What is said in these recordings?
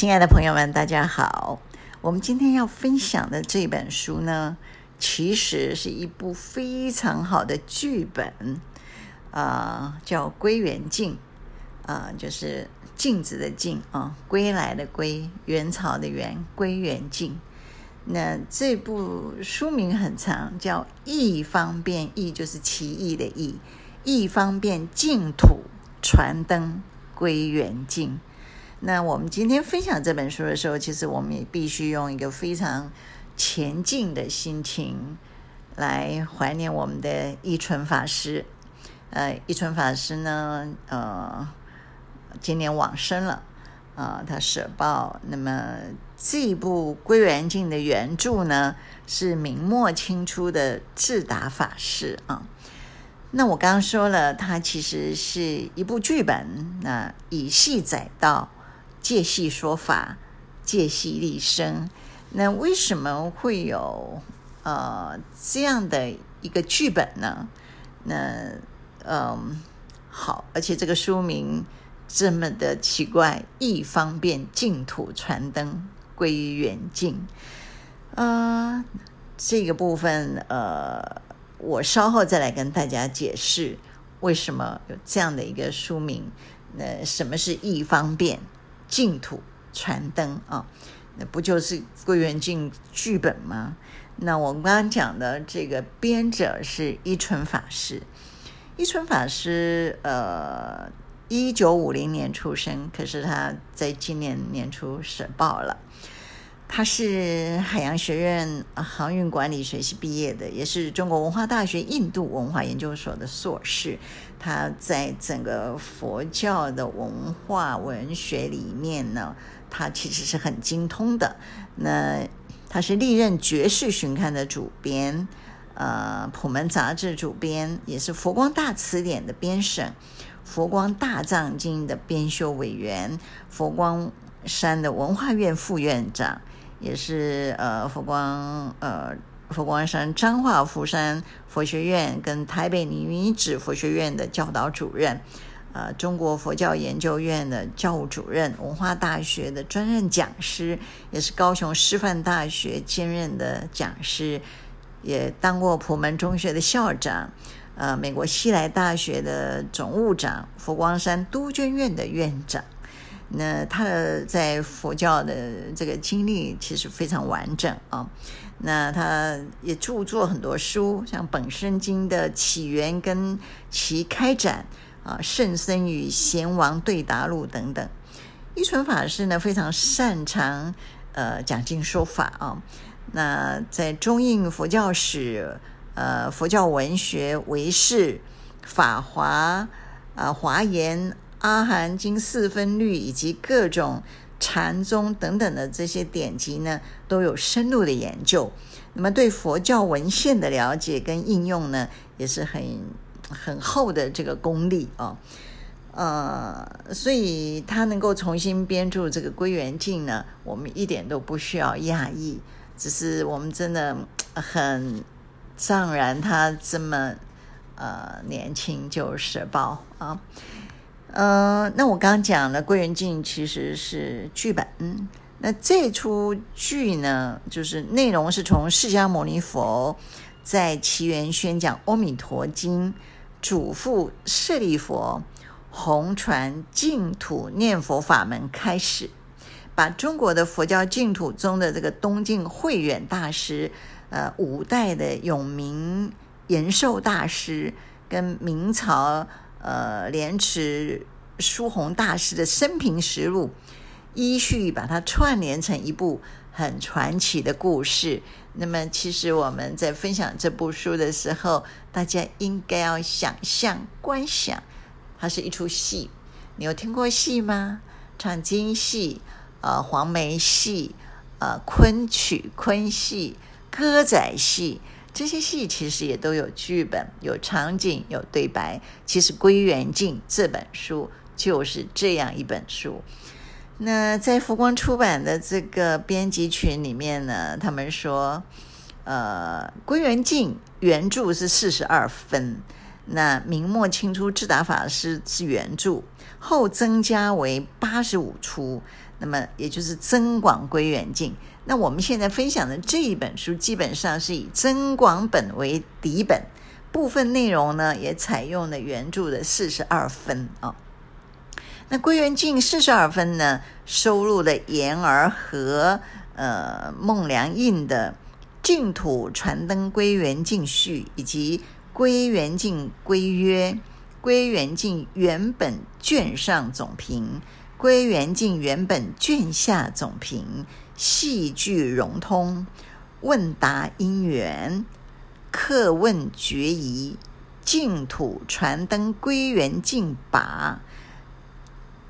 亲爱的朋友们，大家好。我们今天要分享的这本书呢，其实是一部非常好的剧本，啊、呃，叫《归元镜》，啊、呃，就是镜子的镜啊，归来的归，元朝的元，归元镜。那这部书名很长，叫“义方便”，易就是奇异的义，义方便净土传灯归元镜。那我们今天分享这本书的时候，其实我们也必须用一个非常前进的心情来怀念我们的义纯法师。呃，义纯法师呢，呃，今年往生了，啊、他舍报。那么这一部《归元镜》的原著呢，是明末清初的智达法师啊。那我刚刚说了，它其实是一部剧本，那以戏载道。借戏说法，借戏立身。那为什么会有呃这样的一个剧本呢？那嗯、好，而且这个书名这么的奇怪，义方便净土传灯归于远近。呃，这个部分呃，我稍后再来跟大家解释为什么有这样的一个书名。那什么是义方便？净土传灯啊，那不就是归元净剧本吗？那我们刚刚讲的这个编者是一纯法师，一纯法师呃，一九五零年出生，可是他在今年年初舍报了。他是海洋学院航运管理学系毕业的，也是中国文化大学印度文化研究所的硕士。他在整个佛教的文化文学里面呢，他其实是很精通的。那他是历任《觉世巡刊》的主编，呃，《普门杂志》主编，也是《佛光大辞典》的编审，《佛光大藏经》的编修委员，佛光山的文化院副院长。也是呃佛光呃佛光山彰化福山佛学院跟台北女子佛学院的教导主任，呃中国佛教研究院的教务主任，文化大学的专任讲师，也是高雄师范大学兼任的讲师，也当过普门中学的校长，呃美国西来大学的总务长，佛光山都捐院的院长。那他的在佛教的这个经历其实非常完整啊。那他也著作很多书，像《本生经》的起源跟其开展啊，《圣僧与贤王对答录》等等。义纯法师呢，非常擅长呃讲经说法啊。那在中印佛教史、呃佛教文学、唯识、法华啊、华严。阿含经四分律以及各种禅宗等等的这些典籍呢，都有深入的研究。那么对佛教文献的了解跟应用呢，也是很很厚的这个功力啊。呃，所以他能够重新编著这个《归元镜》呢，我们一点都不需要讶异，只是我们真的很怅然他这么呃年轻就舍报啊。呃，那我刚刚讲了《归元镜》其实是剧本，那这出剧呢，就是内容是从释迦牟尼佛在奇园宣讲《阿弥陀经》，嘱咐舍利佛弘传净土念佛法门开始，把中国的佛教净土中的这个东晋慧远大师，呃，五代的永明延寿大师跟明朝。呃，莲池疏弘大师的生平实录，依序把它串联成一部很传奇的故事。那么，其实我们在分享这部书的时候，大家应该要想象、观想，它是一出戏。你有听过戏吗？唱京戏、呃，黄梅戏、呃，昆曲、昆戏、歌仔戏。这些戏其实也都有剧本、有场景、有对白。其实《归元镜》这本书就是这样一本书。那在浮光出版的这个编辑群里面呢，他们说，呃，《归元镜》原著是四十二分，那明末清初智达法师是原著，后增加为八十五出，那么也就是增广归元镜。那我们现在分享的这一本书，基本上是以增广本为底本，部分内容呢也采用了原著的四十二分啊。那归元镜四十二分呢，收录了言而和呃孟良印的《净土传灯归元进序》以及《归元进规约》。归元进原本卷上总评，归元进原本卷下总评，戏剧融通，问答因缘，客问决疑，净土传灯归元进跋，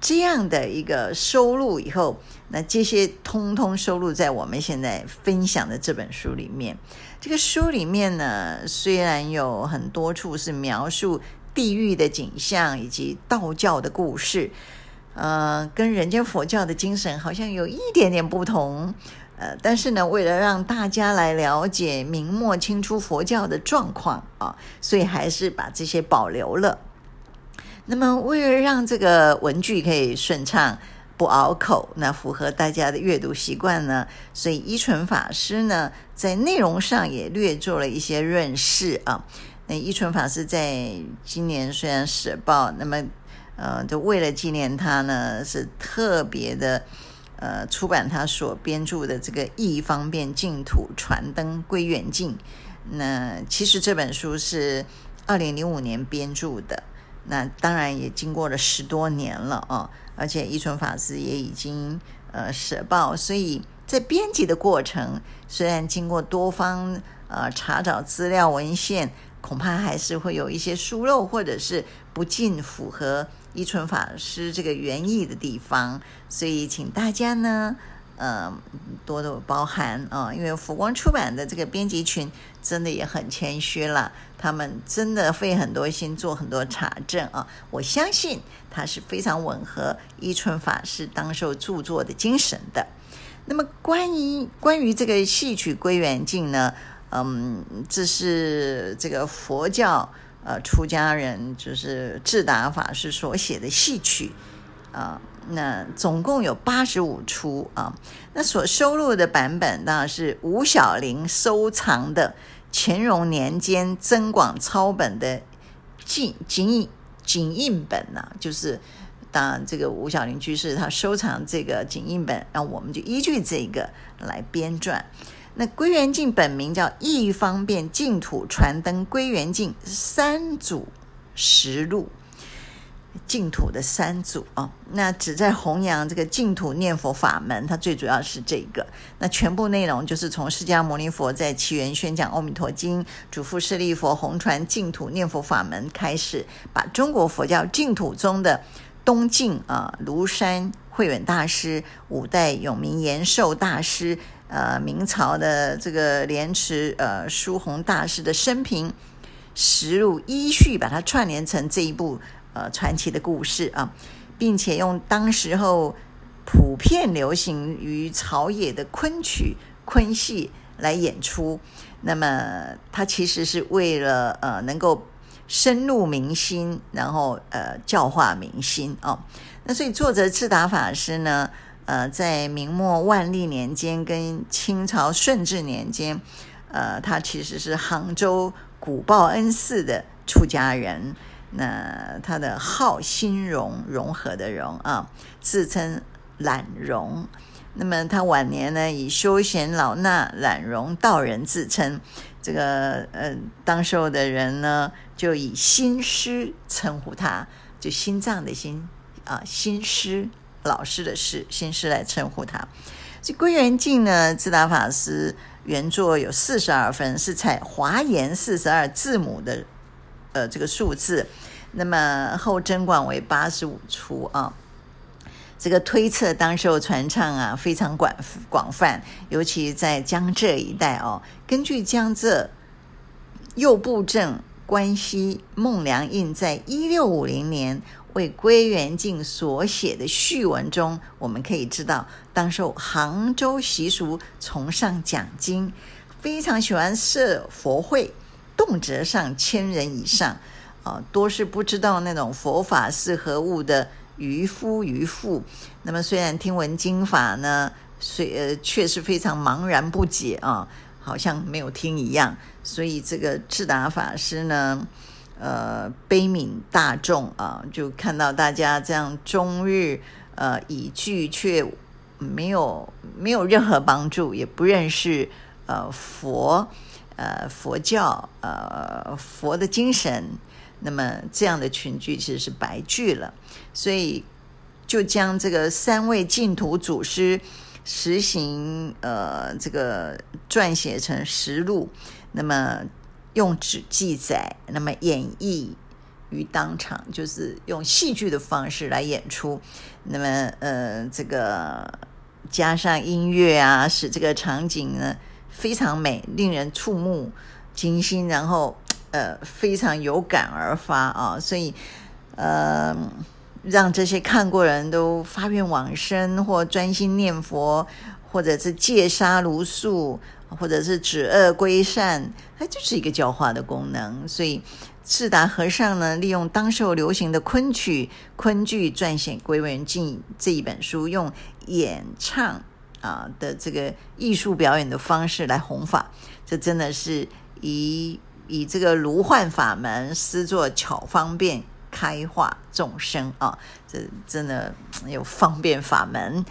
这样的一个收录以后，那这些通通收录在我们现在分享的这本书里面。这个书里面呢，虽然有很多处是描述。地狱的景象以及道教的故事，呃，跟人间佛教的精神好像有一点点不同，呃，但是呢，为了让大家来了解明末清初佛教的状况啊，所以还是把这些保留了。那么，为了让这个文句可以顺畅不拗口，那符合大家的阅读习惯呢，所以依纯法师呢，在内容上也略做了一些润饰啊。那依纯法师在今年虽然舍报，那么呃，就为了纪念他呢，是特别的呃出版他所编著的这个《义方便净土传灯归元进》。那其实这本书是二零零五年编著的，那当然也经过了十多年了啊，而且一纯法师也已经呃舍报，所以在编辑的过程，虽然经过多方呃查找资料文献。恐怕还是会有一些疏漏，或者是不尽符合依纯法师这个原意的地方，所以请大家呢，呃，多多包涵啊，因为佛光出版的这个编辑群真的也很谦虚了，他们真的费很多心做很多查证啊，我相信它是非常吻合依纯法师当时著作的精神的。那么关于关于这个戏曲归元镜呢？嗯，这是这个佛教呃出家人就是智达法师所写的戏曲啊，那总共有八十五出啊，那所收录的版本当然是吴小林收藏的乾隆年间增广抄本的景景印景印本呐、啊，就是当然这个吴小林居士他收藏这个景印本，那我们就依据这个来编撰。那归元镜本名叫《义方便净土传灯归元镜三祖实录》，净土的三祖啊，那旨在弘扬这个净土念佛法门，它最主要是这个。那全部内容就是从释迦牟尼佛在祇园宣讲《阿弥陀经》，嘱咐舍利佛弘传净土念佛法门开始，把中国佛教净土宗的东晋啊，庐山慧远大师，五代永明延寿大师。呃，明朝的这个莲池呃疏宏大师的生平实录依序，把它串联成这一部呃传奇的故事啊，并且用当时候普遍流行于朝野的昆曲、昆戏来演出。那么，它其实是为了呃能够深入民心，然后呃教化民心哦。那所以作者智达法师呢，呃，在明末万历年间跟清朝顺治年间，呃，他其实是杭州古报恩寺的出家人。那他的号心融，融合的融啊，自称懒融。那么他晚年呢，以休闲老衲懒融道人自称。这个呃，当时候的人呢，就以心师称呼他，就心脏的心啊，心师。老师的事，心师来称呼他。这归元镜呢，智达法师原作有四十二分，是采华严四十二字母的呃这个数字。那么后增广为八十五出啊。这个推测当时候传唱啊非常广广泛，尤其在江浙一带哦。根据江浙右布政关西孟良印在一六五零年。为归元进所写的序文中，我们可以知道，当时杭州习俗崇尚讲经，非常喜欢设佛会，动辄上千人以上，啊，多是不知道那种佛法是何物的渔夫渔妇。那么虽然听闻经法呢，虽呃却是非常茫然不解啊，好像没有听一样。所以这个智达法师呢，呃，悲悯大众啊，就看到大家这样终日呃已具却没有没有任何帮助，也不认识呃佛。呃，佛教，呃，佛的精神，那么这样的群聚其实是白聚了，所以就将这个三位净土祖师实行，呃，这个撰写成实录，那么用纸记载，那么演绎于当场，就是用戏剧的方式来演出，那么呃，这个加上音乐啊，使这个场景呢。非常美，令人触目惊心，然后呃非常有感而发啊，所以呃让这些看过人都发愿往生，或专心念佛，或者是戒杀如素，或者是止恶归善，它就是一个教化的功能。所以智达和尚呢，利用当时候流行的昆曲、昆剧撰写《归元镜》这一本书，用演唱。啊的这个艺术表演的方式来弘法，这真的是以以这个如幻法门，施作巧方便，开化众生啊！这真的有方便法门。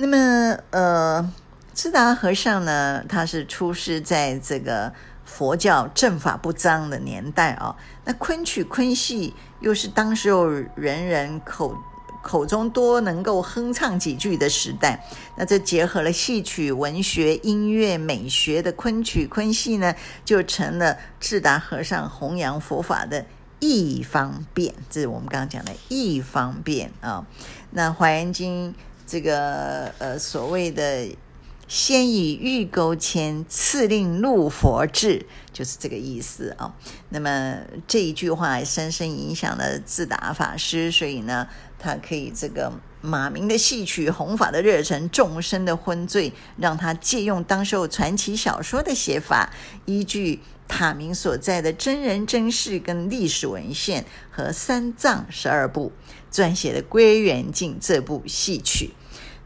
那么，呃，智达和尚呢，他是出世在这个佛教正法不彰的年代啊。那昆曲昆戏又是当时候人人口。口中多能够哼唱几句的时代，那这结合了戏曲、文学、音乐、美学的昆曲昆戏呢，就成了智达和尚弘扬佛法的一方便。这是我们刚刚讲的一方便啊。那《华严经》这个呃所谓的。先以玉钩牵，次令入佛智，就是这个意思啊。那么这一句话深深影响了智达法师，所以呢，他可以这个马鸣的戏曲、弘法的热忱、众生的昏醉，让他借用当时传奇小说的写法，依据塔明所在的真人真事跟历史文献和三藏十二部，撰写的《归元镜》这部戏曲。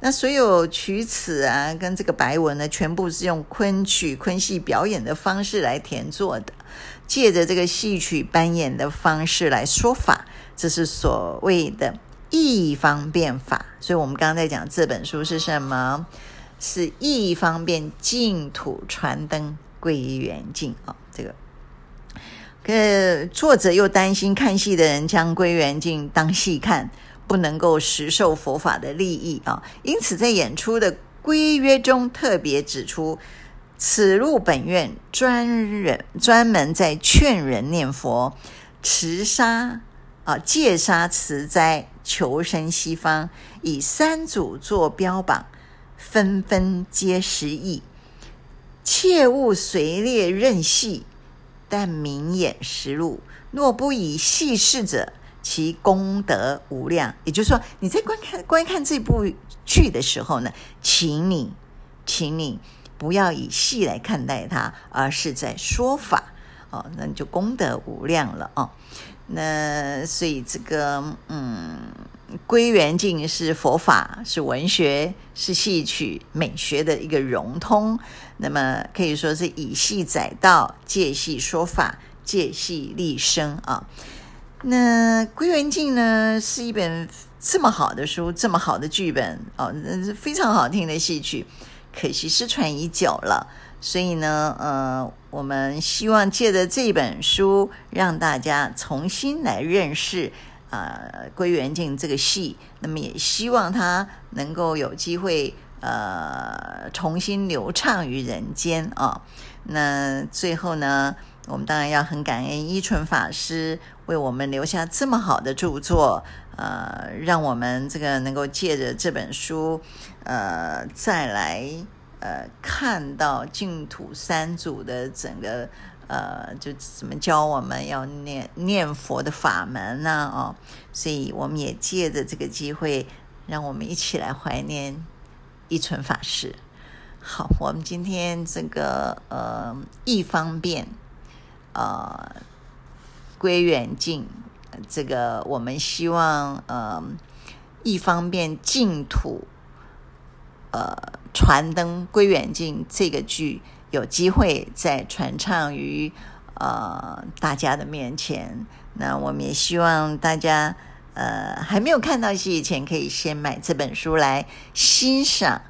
那所有曲词啊，跟这个白文呢，全部是用昆曲昆戏表演的方式来填作的，借着这个戏曲扮演的方式来说法，这是所谓的一方便法。所以我们刚刚在讲这本书是什么？是一方便净土传灯归元镜啊，这个。可作者又担心看戏的人将归元镜当戏看。不能够实受佛法的利益啊，因此在演出的规约中特别指出，此录本院专人专门在劝人念佛、持杀啊、戒杀、持斋、求生西方，以三祖做标榜，纷纷皆实义，切勿随劣任戏，但明眼实录。若不以戏示者。其功德无量，也就是说，你在观看观看这部剧的时候呢，请你，请你不要以戏来看待它，而是在说法哦，那你就功德无量了哦。那所以这个，嗯，归元镜是佛法，是文学，是戏曲美学的一个融通，那么可以说是以戏载道，借戏说法，借戏立身啊。那《归元镜》呢，是一本这么好的书，这么好的剧本哦，那是非常好听的戏曲，可惜失传已久了。所以呢，呃，我们希望借着这本书，让大家重新来认识，呃，《归元镜》这个戏。那么也希望它能够有机会呃重新流畅于人间啊，那最后呢，我们当然要很感恩依纯法师为我们留下这么好的著作，呃，让我们这个能够借着这本书，呃，再来呃看到净土三祖的整个呃，就怎么教我们要念念佛的法门呢？哦，所以我们也借着这个机会，让我们一起来怀念一纯法师。好，我们今天这个呃一方便。呃，归元镜，这个我们希望呃一方面净土，呃，传灯归元镜这个剧有机会再传唱于呃大家的面前。那我们也希望大家呃还没有看到戏以前，可以先买这本书来欣赏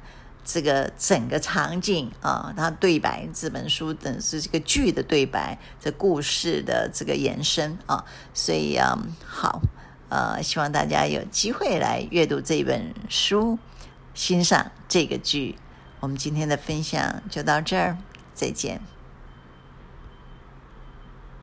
这个整个场景啊，它对白这本书等是这个剧的对白，这故事的这个延伸啊，所以啊好。呃，希望大家有机会来阅读这本书，欣赏这个剧。我们今天的分享就到这儿，再见。